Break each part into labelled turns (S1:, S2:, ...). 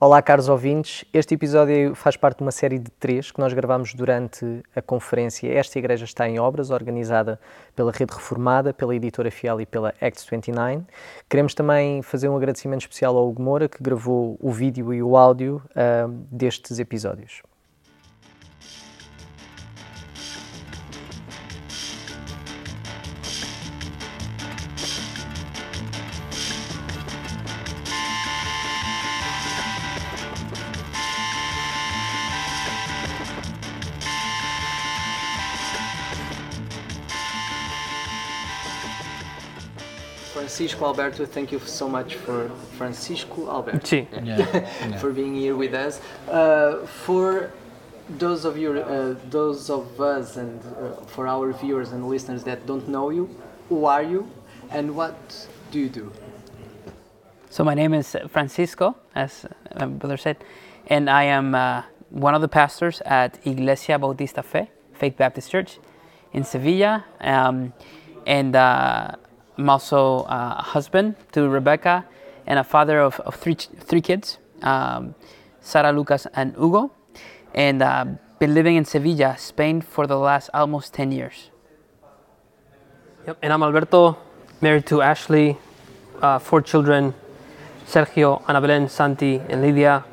S1: Olá, caros ouvintes. Este episódio faz parte de uma série de três que nós gravamos durante a conferência Esta Igreja está em Obras, organizada pela Rede Reformada, pela Editora Fiel e pela Acts 29. Queremos também fazer um agradecimento especial ao Hugo Moura, que gravou o vídeo e o áudio uh, destes episódios. Francisco Alberto, thank you so much for Francisco Alberto.
S2: Sí.
S1: Yeah. for being here with us. Uh, for those of you, uh, those of us, and uh, for our viewers and listeners that don't know you, who are you, and what do you do?
S2: So my name is Francisco, as my brother said, and I am uh, one of the pastors at Iglesia Bautista Fe, Faith Baptist Church, in Sevilla, um, and uh, I'm also uh, a husband to Rebecca and a father of, of three, three kids, um, Sara, Lucas, and Hugo. And uh, been living in Sevilla, Spain for the last almost 10 years.
S3: Yep. And I'm Alberto, married to Ashley, uh, four children, Sergio, Ana Belén, Santi, and Lydia.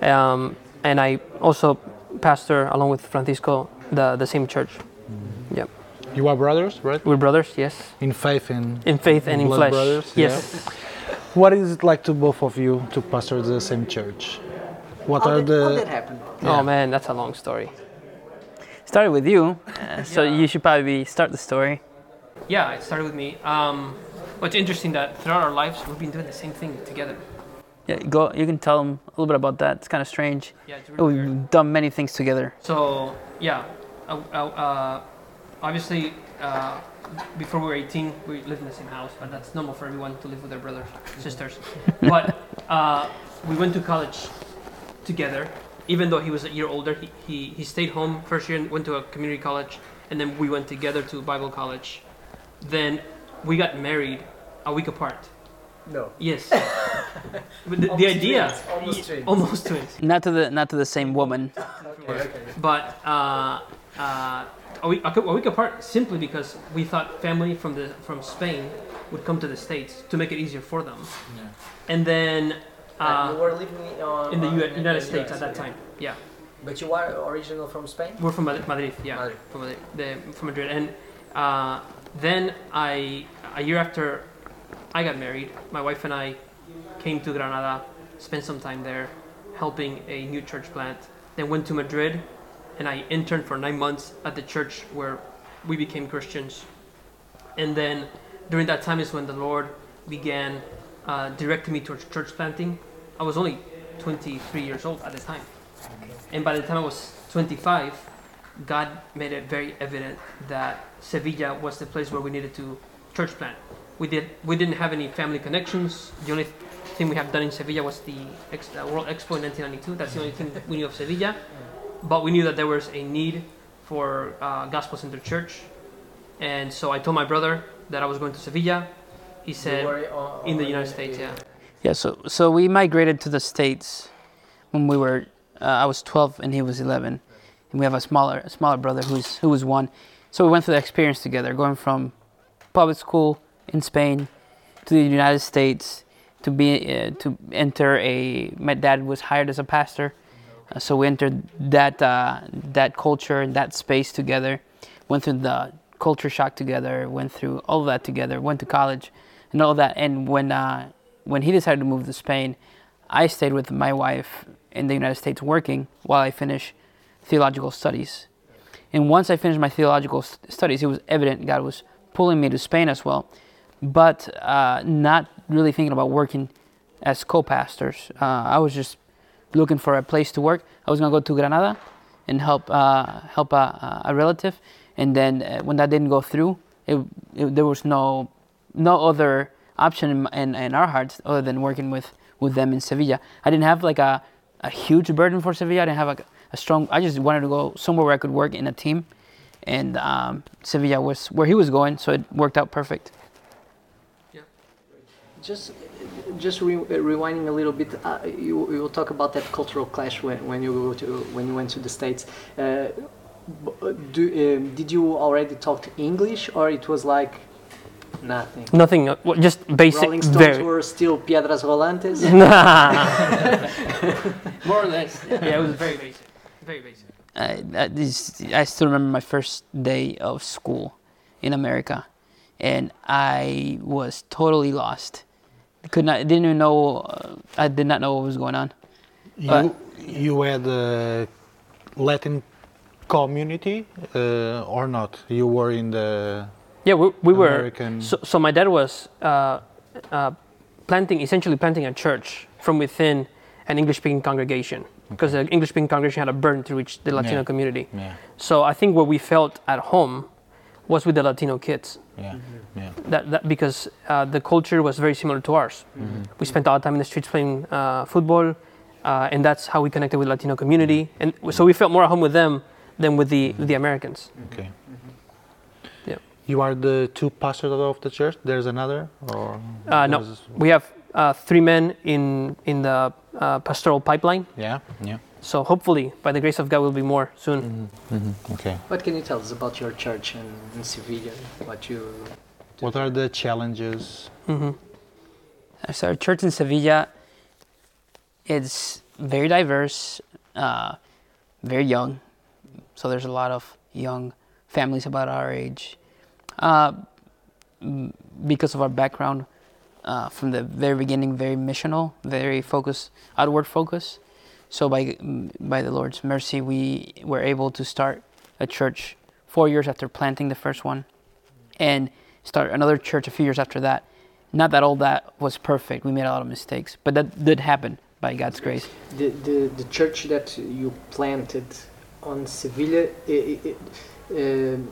S3: Um, and I also pastor, along with Francisco, the, the same church. Mm-hmm. Yep.
S4: You are brothers, right?
S3: We're brothers, yes.
S4: In faith and
S3: in faith and in flesh.
S4: brothers.
S3: Yes.
S4: Yeah. What is it like to both of you to pastor the same church? What
S1: how
S4: are
S1: did,
S4: the?
S1: How did that happen?
S3: Oh man, that's a long story.
S2: Started with you, uh, so
S3: Yeah.
S2: you should probably start the story.
S3: Yeah, it started with me. Um, what's interesting that throughout our lives we've been doing the same thing together.
S2: Yeah, go. You can tell them a little bit about that. It's kind of strange.
S3: Yeah, it's really.
S2: We've done many things together.
S3: So yeah, uh, uh, obviously uh, before we were 18, we lived in the same house, but that's normal for everyone to live with their brothers, sisters. but uh, we went to college together. Even though he was a year older, he, he, he stayed home first year and went to a community college, and then we went together to Bible college. Then we got married a week apart.
S1: No.
S3: Yes. but the, the idea,
S1: twins, almost twins.
S3: almost twins.
S2: Not to the not to the same woman. Okay.
S3: but uh, uh, a, week, a week apart simply because we thought family from the from Spain would come to the states to make it easier for them, Yeah. and then uh,
S1: were living on,
S3: in the U- United States at that time. Yeah,
S1: But you are original from Spain?
S3: we're from Madrid. Madrid yeah,
S1: Madrid.
S3: from Madrid, the, from Madrid, and uh, then I a year after I got married, my wife and I came to Granada, spent some time there, helping a new church plant. Then went to Madrid, and I interned for nine months at the church where we became Christians. And then during that time is when the Lord began uh, directing me towards church planting. I was only 23 years old at the time. And by the time I was 25, God made it very evident that Sevilla was the place where we needed to church plant. We did we didn't have any family connections. The only thing we have done in Sevilla was the World Expo in 1992. That's the only thing we knew of Sevilla. But we knew that there was a need for uh, gospel centered church, and so I told my brother that I was going to Sevilla. He said in the United States, yeah.
S2: Yeah. So so we migrated to the states when we were. Uh, I was 12 and he was 11, and we have a smaller a smaller brother who's who was one. So we went through the experience together, going from public school in Spain to the United States to be uh, to enter a. My dad was hired as a pastor, uh, so we entered that uh, that culture and that space together. Went through the culture shock together. Went through all of that together. Went to college, and all that. And when uh, when he decided to move to Spain, I stayed with my wife in the United States working while I finished theological studies. And once I finished my theological st- studies, it was evident God was pulling me to Spain as well, but uh, not really thinking about working as co-pastors. Uh, I was just looking for a place to work. I was gonna go to Granada and help uh, help a, a relative, and then uh, when that didn't go through, it, it, there was no no other option in, in, in our hearts other than working with, with them in Sevilla. I didn't have like a, a huge burden for Sevilla. I didn't have a, a strong. I just wanted to go somewhere where I could work in a team, and um, Sevilla was where he was going, so it worked out perfect.
S1: Just just re- rewinding a little bit, uh, you, you will talk about that cultural clash when, when you go to when you went to the states. Uh, do, um, did you already talk English, or it was like nothing?
S3: Nothing, uh, well, just basic.
S1: Rolling Stones
S3: very.
S1: were still piedras rolantes.
S2: More or less.
S3: yeah, it was very basic. Very basic.
S2: I, that is, I still remember my first day of school in America, and I was totally lost. Could not, didn't even know. Uh, I did not know what was going on.
S4: You
S2: But-
S4: you had a Latin community uh, or not? You were in the
S3: Yeah, we, we were.
S4: American-
S3: So, so my dad was uh, uh, planting, essentially planting a church from within an English-speaking congregation, because the English-speaking congregation had a burden to reach the Latino
S4: Yeah.
S3: community.
S4: yeah
S3: So I think where we felt at home was with the Latino kids.
S4: yeah yeah.
S3: That, that because uh, the culture was very similar to ours. We spent a lot of time in the streets playing uh, football, uh, and that's how we connected with Latino community. And so we felt more at home with them than with the with the Americans.
S4: Okay.
S3: Yeah.
S4: You are the two pastors of the church. There's another, or
S3: Uh, no, we have uh, three men in in the uh, pastoral pipeline.
S4: Yeah, yeah.
S3: So hopefully, by the grace of God, we'll be more soon.
S4: Okay.
S1: What can you tell us about your church in, in Sevilla? What you
S4: What are the challenges?
S3: hmm
S2: So our church in Sevilla, it's very diverse, uh, very young. So there's a lot of young families about our age. Uh, because of our background, uh, from the very beginning, very missional, very focused, outward focus. So by by the Lord's mercy, we were able to start a church four years after planting the first one, and start another church a few years after that. Not that all that was perfect. We made a lot of mistakes, but that did happen by God's grace.
S1: the, the the church that you planted on Sevilla, i i i um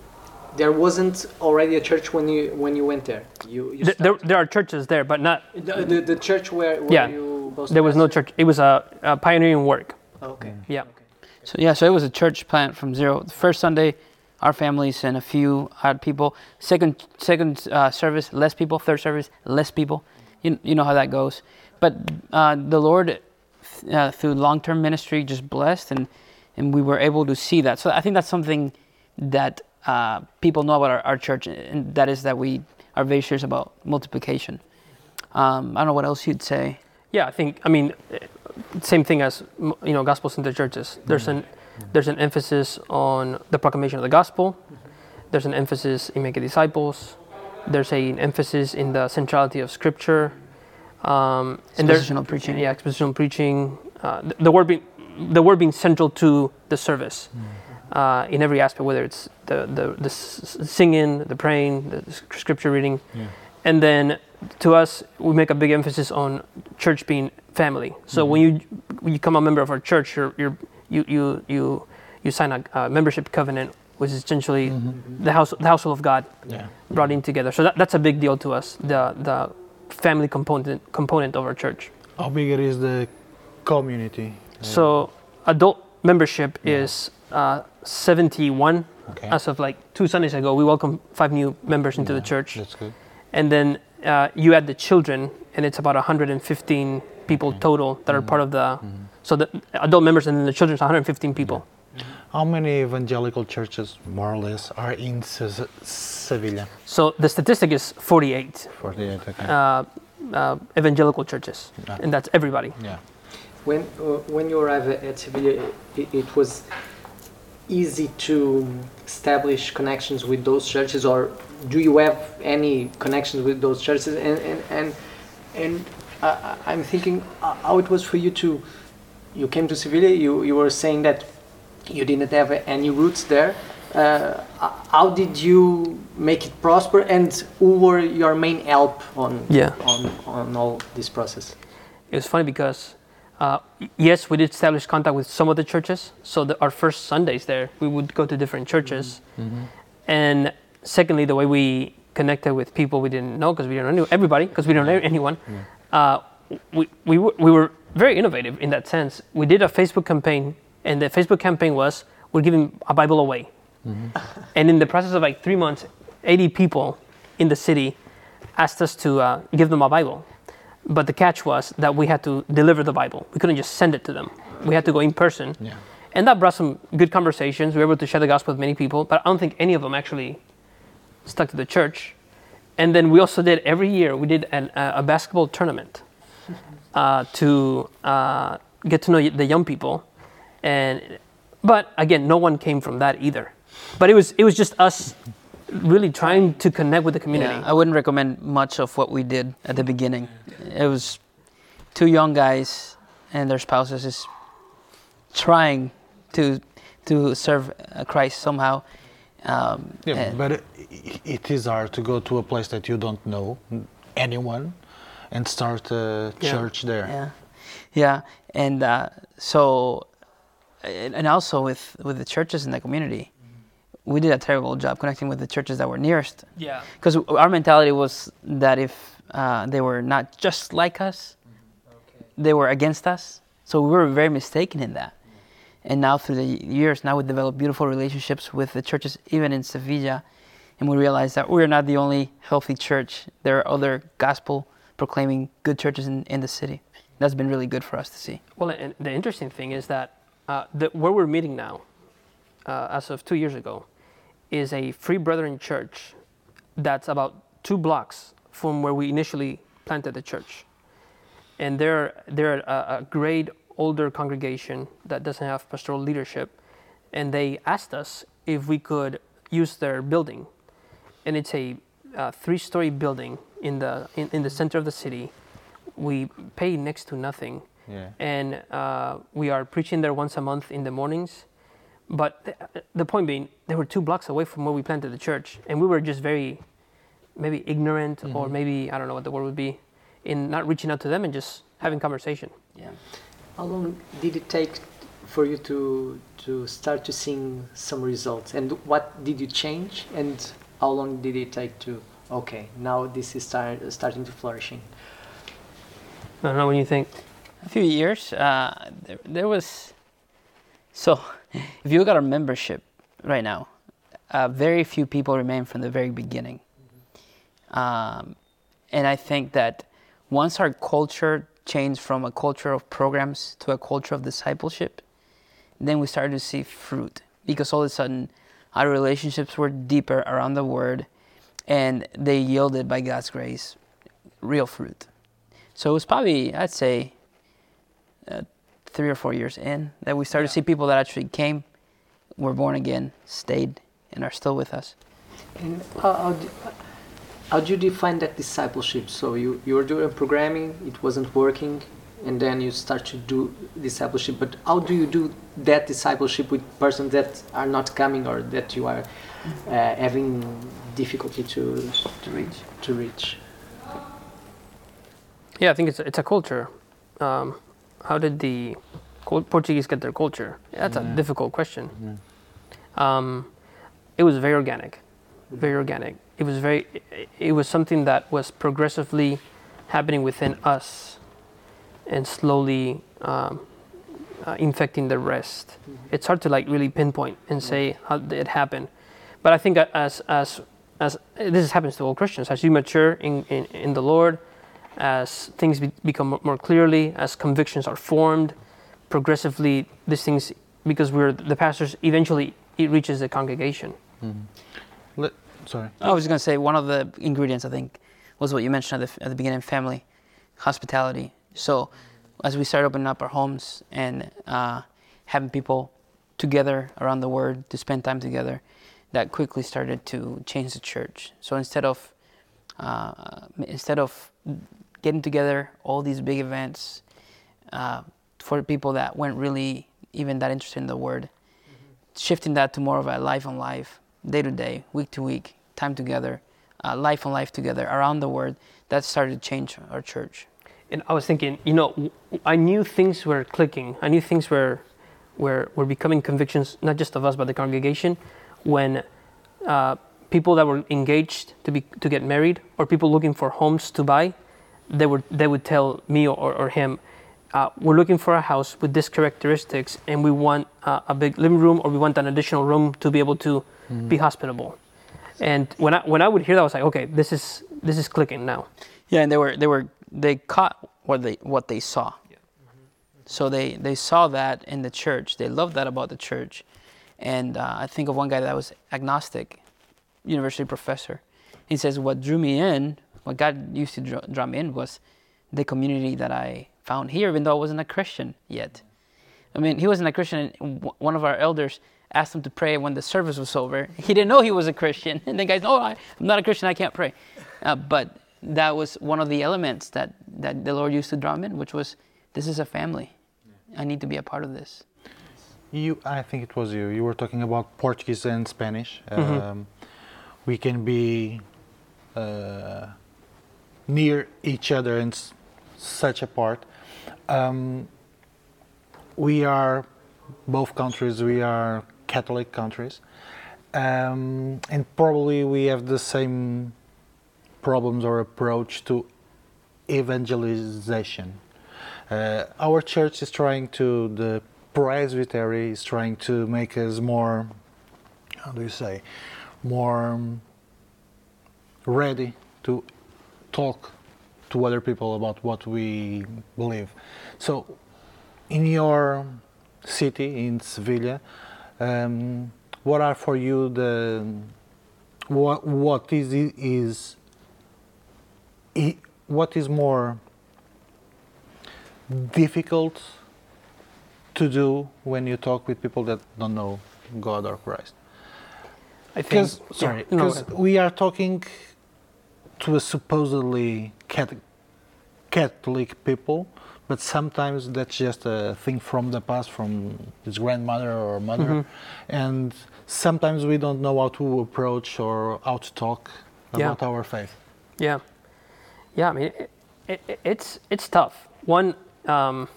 S1: there wasn't already a church when you when you went there. You, you
S3: Th- there, there are churches there, but not.
S1: the, the, the church where, where
S3: Yeah.
S1: you both
S3: There was no church. It was a, a pioneering work.
S1: Okay.
S3: Yeah.
S2: So yeah, so it was a church plant from zero. The first Sunday, our families and a few odd people. Second second uh, service, less people. Third service, less people. You, you know how that goes. But uh, the Lord, uh, through long term ministry, just blessed, and and we were able to see that. So I think that's something that uh, people know about our, our church, and that is that we are very serious about multiplication. Um, I don't know what else you'd say.
S3: Yeah, I think. I mean, same thing as you know, gospels in the churches. There's an there's an emphasis on the proclamation of the gospel. There's an emphasis in making disciples. There's a, an emphasis in the centrality of Scripture. Um, and
S2: Expositional preaching.
S3: Yeah, expositional preaching. Uh, the, the word being the word being central to the service uh, in every aspect, whether it's the the, the s- singing, the praying, the scripture reading,
S4: Yeah.
S3: and then to us, we make a big emphasis on church being family. So when you when you become a member of our church, you're, you're you you you you sign a, a membership covenant, which is essentially the house the household of God
S4: Yeah.
S3: brought in together. So that, that's a big deal to us. The the family component component of our church.
S4: How big it is the community?
S3: So adult membership is uh, 71
S4: Okay.
S3: as of like two Sundays ago. We welcome five new members into the church,
S4: That's good.
S3: and then uh, you add the children, and it's about 115 people total that are part of the. So the adult members and then the children is 115 people.
S4: How many evangelical churches, more or less, are in Se- Sevilla?
S3: So the statistic is 48
S4: Forty-eight. Okay.
S3: uh, uh, evangelical churches,
S4: Yeah.
S3: and that's everybody.
S4: yeah.
S1: When uh, when you arrived at Sevilla, it, it was easy to establish connections with those churches, or do you have any connections with those churches? And and and, and I- I'm thinking uh, how it was for you to. You came to Sevilla. You you were saying that you didn't have any roots there. Uh, how did you make it prosper, and who were your main help on
S3: Yeah.
S1: on on all this process?
S3: It was funny because, uh, yes, we did establish contact with some of the churches. So the, our first Sundays there, we would go to different churches. And secondly, the way we connected with people we didn't know because we didn't know everybody because we don't know anyone. Uh, we, we, were, we were very innovative in that sense. We did a Facebook campaign, and the Facebook campaign was we're giving a Bible away. and in the process of like three months, 80 people in the city asked us to uh, give them a Bible. But the catch was that we had to deliver the Bible. We couldn't just send it to them. We had to go in person.
S4: Yeah.
S3: And that brought some good conversations. We were able to share the gospel with many people, but I don't think any of them actually stuck to the church. And then we also did every year we did an, uh, a basketball tournament uh, to uh, get to know the young people. And but again, no one came from that either. But it was it was just us really trying to connect with the community.
S2: Yeah, I wouldn't recommend much of what we did at the beginning. It was two young guys and their spouses is trying to to serve Christ somehow. Um,
S4: Yeah,
S2: and-
S4: but it, it is hard to go to a place that you don't know anyone and start a
S3: Yeah.
S4: church there.
S2: Yeah, yeah, and uh, so, and and also with with the churches in the community, we did a terrible job connecting with the churches that were nearest.
S3: Yeah.
S2: Because our mentality was that if uh, they were not just like us, they were against us. So we were very mistaken in that. And now through the years, now we developed beautiful relationships with the churches, even in Sevilla, and we realized that we're not the only healthy church. There are other gospel proclaiming good churches in, in the city. That's been really good for us to see.
S3: Well, and the interesting thing is that uh, the, where we're meeting now, uh, as of two years ago, is a Free Brethren church that's about two blocks from where we initially planted the church. And they're, they're a, a great older congregation that doesn't have pastoral leadership. And they asked us if we could use their building. And it's a uh, three story building in the, in, in the center of the city. We pay next to nothing
S4: Yeah.
S3: and uh, we are preaching there once a month in the mornings. But the, the point being, they were two blocks away from where we planted the church, and we were just very, maybe ignorant, or maybe I don't know what the word would be, in not reaching out to them and just having conversation.
S2: Yeah.
S1: How long did it take for you to to start to seeing some results? And what did you change? And how long did it take to okay now this is start, starting to flourishing?
S3: I don't know what you think.
S2: a few years, uh, there, there was. So, if you look at our membership right now, uh, very few people remain from the very beginning. Um, and I think that once our culture changed from a culture of programs to a culture of discipleship, then we started to see fruit because all of a sudden our relationships were deeper around the word and they yielded by God's grace real fruit. So it was probably, I'd say, uh, three or four years in that we started to see people that actually came, were born again, stayed, and are still with us.
S1: And how, how, do, how do you define that discipleship? So you, you were doing programming, it wasn't working, and then you start to do discipleship. But how do you do that discipleship with persons that are not coming or that you are uh, having difficulty to,
S2: To reach.
S1: to reach?
S3: Yeah, I think it's it's a culture. Um, how did the Portuguese get their culture? That's a difficult question. Um, it was very organic, very organic. It was very. It, was something that was progressively happening within us, and slowly um, uh, infecting the rest. It's hard to like really pinpoint and say how did it happened, but I think as as as this happens to all Christians, as you mature in in, in the Lord, as things be, become more clearly, as convictions are formed, progressively these things, because we're the pastors, eventually it reaches the congregation.
S4: Let, sorry.
S2: I was going to say one of the ingredients I think was what you mentioned at the, at the beginning: family, hospitality. So, as we start opening up our homes and uh, having people together around the Word to spend time together, that quickly started to change the church. So instead of uh, instead of getting together all these big events uh, for people that weren't really even that interested in the Word, shifting that to more of a life on life, day to day, week to week, time together, uh, life on life together around the Word, that started to change our church.
S3: And I was thinking, you know, I knew things were clicking. I knew things were, were, were becoming convictions, not just of us, but the congregation, when uh, people that were engaged to, be, to get married or people looking for homes to buy, they would, they would tell me or, or him, uh, we're looking for a house with these characteristics and we want uh, a big living room or we want an additional room to be able to be hospitable. And when I, when I would hear that, I was like, okay, this is, this is clicking now.
S2: Yeah, and they were they were they caught what they what they saw. So they they saw that in the church. They loved that about the church, and uh, I think of one guy that was agnostic, university professor. He says what drew me in, what God used to draw, draw me in was the community that I found here, even though I wasn't a Christian yet. I mean, he wasn't a Christian. And w- one of our elders asked him to pray when the service was over. He didn't know he was a Christian. And the guy's, no, I, I'm not a Christian. I can't pray. Uh, but that was one of the elements that, that the Lord used to draw him in, which was, this is a family. I need to be a part of this.
S4: You, I think it was you. You were talking about Portuguese and Spanish. Um, we can be uh, near each other and such apart. Um, we are both countries. We are Catholic countries, um, and probably we have the same problems or approach to evangelization. Uh, our church is trying to, the presbytery is trying to make us more, how do you say, more ready to talk to other people about what we believe. So, in your city, in Sevilla, um, what are for you the what what is is what is more difficult to do when you talk with people that don't know God or Christ?
S3: I think.
S4: Because sorry,
S3: yeah, no,
S4: because we are talking to a supposedly Catholic, Catholic people, but sometimes that's just a thing from the past, from his grandmother or mother,
S3: Mhm.
S4: and sometimes we don't know how to approach or how to talk
S3: Yeah.
S4: about our faith.
S3: Yeah, yeah. I mean, it, it, it's it's tough. One, um,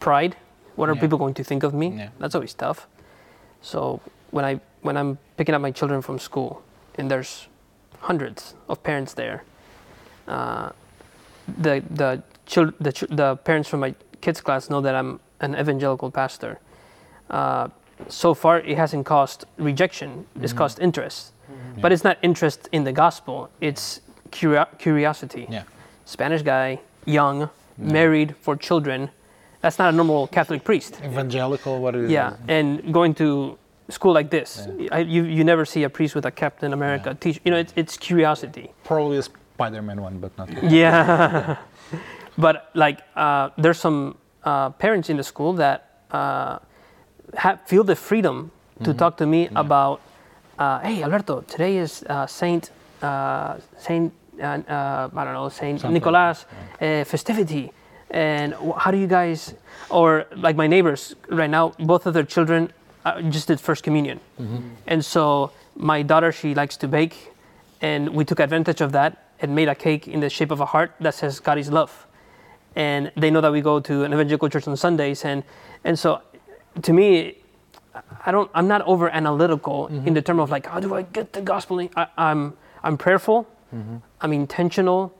S3: pride. What are
S4: Yeah.
S3: people going to think of me?
S4: Yeah.
S3: That's always tough. So when I when I'm picking up my children from school, and there's hundreds of parents there, uh, the the chil- the ch- the parents from my kids class know that I'm an evangelical pastor. Uh, so far, it hasn't caused rejection. It's caused interest, but it's not interest in the gospel. It's curio- curiosity.
S4: Yeah.
S3: Spanish guy, young, married for children. That's not a normal Catholic priest.
S4: Evangelical, what is
S3: Yeah, and going to school like this, I, you you never see a priest with a Captain America
S4: Yeah.
S3: teach. You know, it's, it's curiosity.
S4: Probably a Spider-Man one, but not.
S3: Yeah, but like uh, there's some uh, parents in the school that uh, have, feel the freedom to talk to me about, uh, hey Alberto, today is uh, Saint uh, Saint I don't know Saint
S4: Something,
S3: Nicholas uh, festivity, and how do you guys, or like my neighbors right now, both of their children uh, just did first communion, and so my daughter she likes to bake, and we took advantage of that and made a cake in the shape of a heart that says God is love, and they know that we go to an evangelical church on Sundays, and and so to me, I don't I'm not over analytical in the term of like how do I get the gospel? I, I'm I'm prayerful, I'm intentional,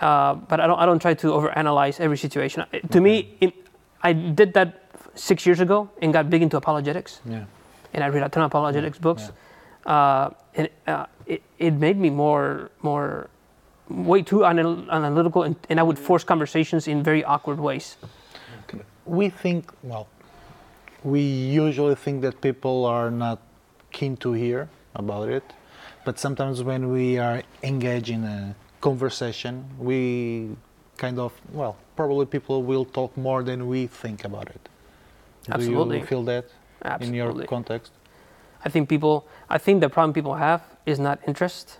S3: uh, but I don't I don't try to overanalyze every situation. To me, it, I did that six years ago and got big into apologetics
S4: Yeah.
S3: and I read a ton of apologetics books. Uh, and uh, it, it made me more more way too anal- analytical, and, and I would force conversations in very awkward ways.
S4: we think well we usually think that people are not keen to hear about it but sometimes when we are engaged in a conversation we kind of well probably people will talk more than we think about it do
S3: Absolutely.
S4: you feel that in your context
S3: I think people. I think the problem people have is not interest,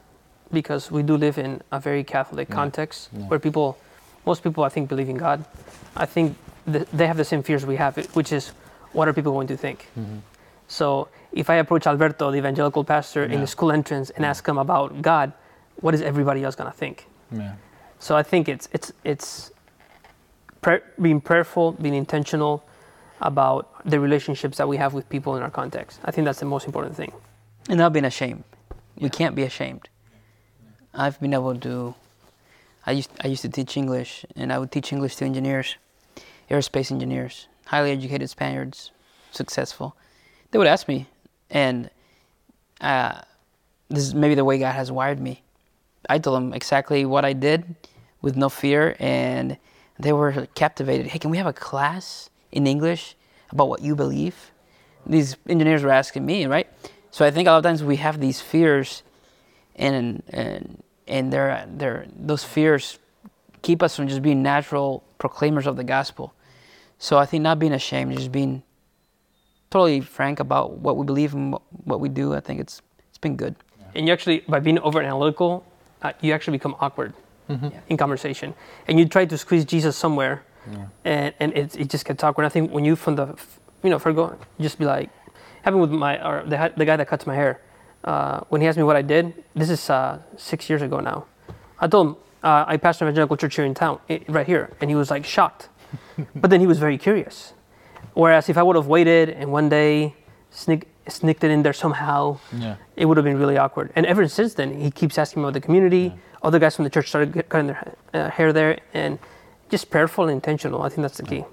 S3: because we do live in a very Catholic
S4: Yeah.
S3: context
S4: Yeah.
S3: where people, most people, I think, believe in God. I think th- they have the same fears we have, which is, what are people going to think?
S4: Mm-hmm.
S3: So if I approach Alberto, the evangelical pastor, in the school entrance and ask him about God, what is everybody else gonna think?
S4: yeah
S3: So I think it's it's it's prayer, being prayerful, being intentional about the relationships that we have with people in our context. I think that's the most important thing.
S2: And not being ashamed. We can't be ashamed. I've been able to. I used I used to teach English, and I would teach English to engineers, aerospace engineers, highly educated Spaniards, successful. They would ask me, and uh, this is maybe the way God has wired me. I told them exactly what I did, with no fear, and they were captivated. Hey, can we have a class in English about what you believe? These engineers were asking me, right? So I think a lot of times we have these fears, and and and they're, they're, those fears keep us from just being natural proclaimers of the gospel. So I think not being ashamed, just being totally frank about what we believe and what we do. I think it's it's been good.
S3: And you actually, by being over analytical, uh, you actually become awkward in conversation, and you try to squeeze Jesus somewhere, and and it, it just gets awkward. I think when you from the, you know, for go, just be like, happened with my or the the guy that cuts my hair. Uh, when he asked me what I did, this is uh, six years ago now. I told him uh, I pastor an evangelical church here in town, i- right here, and he was like shocked. but then he was very curious. Whereas if I would have waited and one day sneak, sneaked it in there somehow,
S4: Yeah.
S3: it would have been really awkward. And ever since then, he keeps asking me about the community. Other guys from the church started cutting their uh, hair there, and just prayerful and intentional. I think that's the key.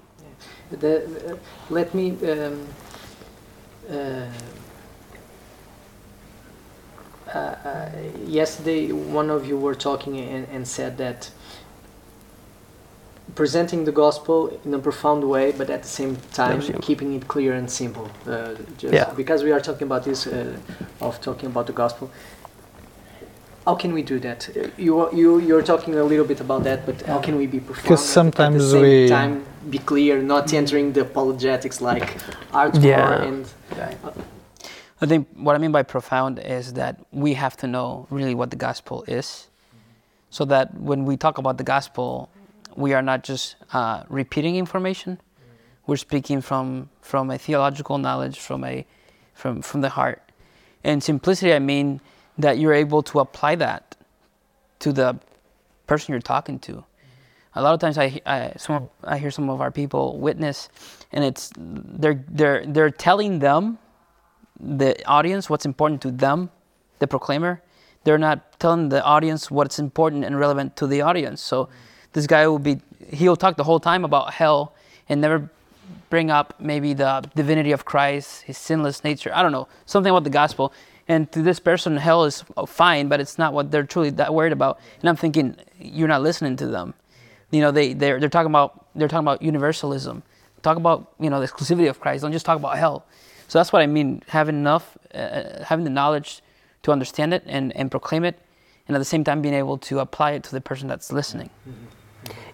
S1: The, uh, let me. Um, uh, uh, yesterday, one of you were talking and, and said that presenting the gospel in a profound way, but at the same time keeping it clear and simple. Uh, just
S3: Yeah.
S1: Because we are talking about this, uh, of talking about the gospel. How can we do that? You are- you you're talking a little bit about that, but how can we be profound?
S4: Because
S1: and at
S4: sometimes
S1: the same
S4: we-
S1: time be clear, not entering the apologetics like hardcore
S3: Yeah.
S1: and
S2: I think what I mean by profound is that we have to know really what the gospel is, so that when we talk about the gospel, we are not just uh, repeating information. We're speaking from from a theological knowledge, from a from from the heart. And simplicity, I mean that you're able to apply that to the person you're talking to. A lot of times, I, I some I hear some of our people witness, and it's they're they're they're telling them the audience what's important to them, the proclaimer. They're not telling the audience what's important and relevant to the audience. So this guy will be he'll talk the whole time about hell and never bring up maybe the divinity of Christ, his sinless nature. I don't know, something about the gospel. And to this person, hell is fine, but it's not what they're truly that worried about. And I'm thinking, you're not listening to them. You know, they they're, they're talking about they're talking about universalism. Talk about you know the exclusivity of Christ. Don't just talk about hell. So that's what I mean. Having enough, uh, having the knowledge to understand it and, and proclaim it, and at the same time being able to apply it to the person that's listening.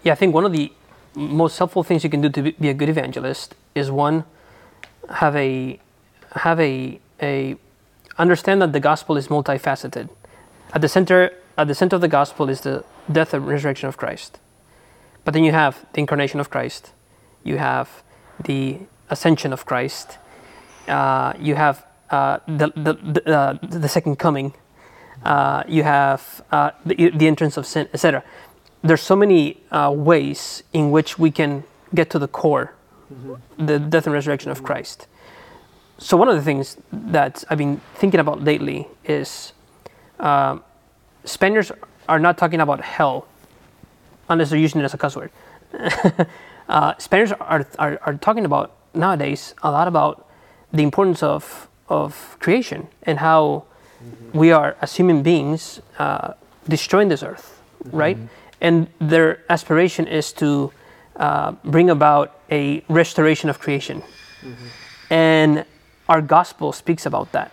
S3: Yeah, I think one of the most helpful things you can do to be- be a good evangelist is one, have a have a a understand that the gospel is multifaceted. At the center at the center of the gospel is the death and resurrection of Christ. But then you have the incarnation of Christ. You have the ascension of Christ. Uh, you have uh, the the the, uh, the second coming. Uh, you have uh, the, the entrance of sin, etc. There's so many uh, ways in which we can get to the core, the death and resurrection of Christ. So one of the things that I've been thinking about lately is um, Spaniards are not talking about hell unless they're using it as a cuss word. uh, Spaniards are, are, are talking about nowadays a lot about the importance of, of creation and how we are, as human beings, uh, destroying this earth, right? And their aspiration is to uh, bring about a restoration of creation. And our gospel speaks about that.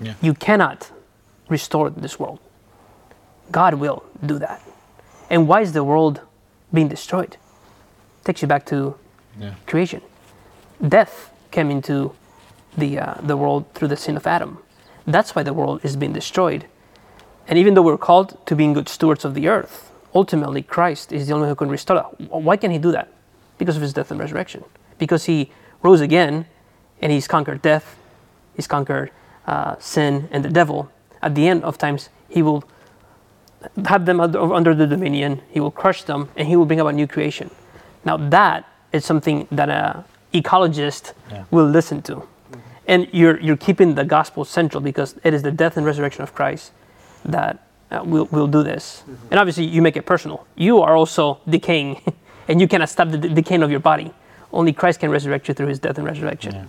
S4: Yeah.
S3: You cannot restore this world. God will do that. And why is the world being destroyed? Takes you back to
S4: Yeah.
S3: creation. Death came into the, uh, the world through the sin of Adam. That's why the world is being destroyed. And even though we're called to being good stewards of the earth, ultimately Christ is the only one who can restore that. Why can he do that? Because of his death and resurrection. Because he rose again and he's conquered death, he's conquered uh, sin and the devil. At the end of times, he will have them under, the dominion, he will crush them, and he will bring about new creation. Now, that is something that a ecologist
S4: Yeah.
S3: will listen to. And you're, you're keeping the gospel central because it is the death and resurrection of Christ that uh, will, will do this. And obviously, you make it personal. You are also decaying, and you cannot stop the de- decaying of your body. Only Christ can resurrect you through his death and resurrection.
S4: Yeah.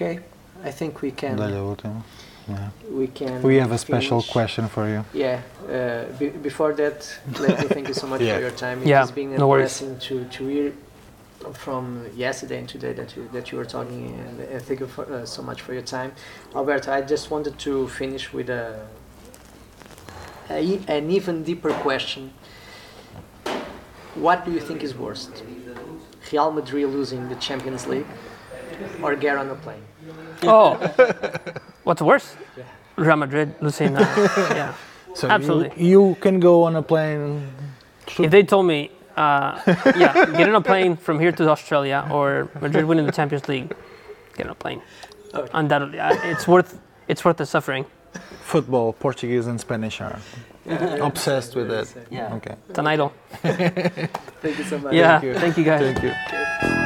S1: Okay, I think we can
S4: Dale último. Yeah.
S1: we can.
S4: We have a special
S1: finish.
S4: question for you.
S1: Yeah, Uh, be- before that, let me thank you so much
S5: Yeah.
S1: for your time. It
S3: Yeah,
S1: has been a
S3: no worries.
S1: blessing to, to hear from yesterday and today that you that you were talking, and, and thank you for, uh, so much for your time, Alberto. I just wanted to finish with a, a an even deeper question. What do you think is worst? Real Madrid losing the Champions League, or get on a plane?
S3: Oh, what's worse? Real Madrid losing. Uh, yeah.
S5: So
S3: Absolutely.
S5: You, you can go on a plane.
S3: If they told me, uh, yeah, get on a plane from here to Australia or Madrid winning the Champions League, get on a plane.
S1: Okay.
S3: Undoubtedly, I- it's worth it's worth the suffering.
S5: Football, Portuguese and Spanish are obsessed with it.
S3: Yeah.
S5: Okay.
S3: It's an idol.
S1: Thank you so much.
S3: Yeah,
S5: you.
S3: thank you guys.
S5: Thank you.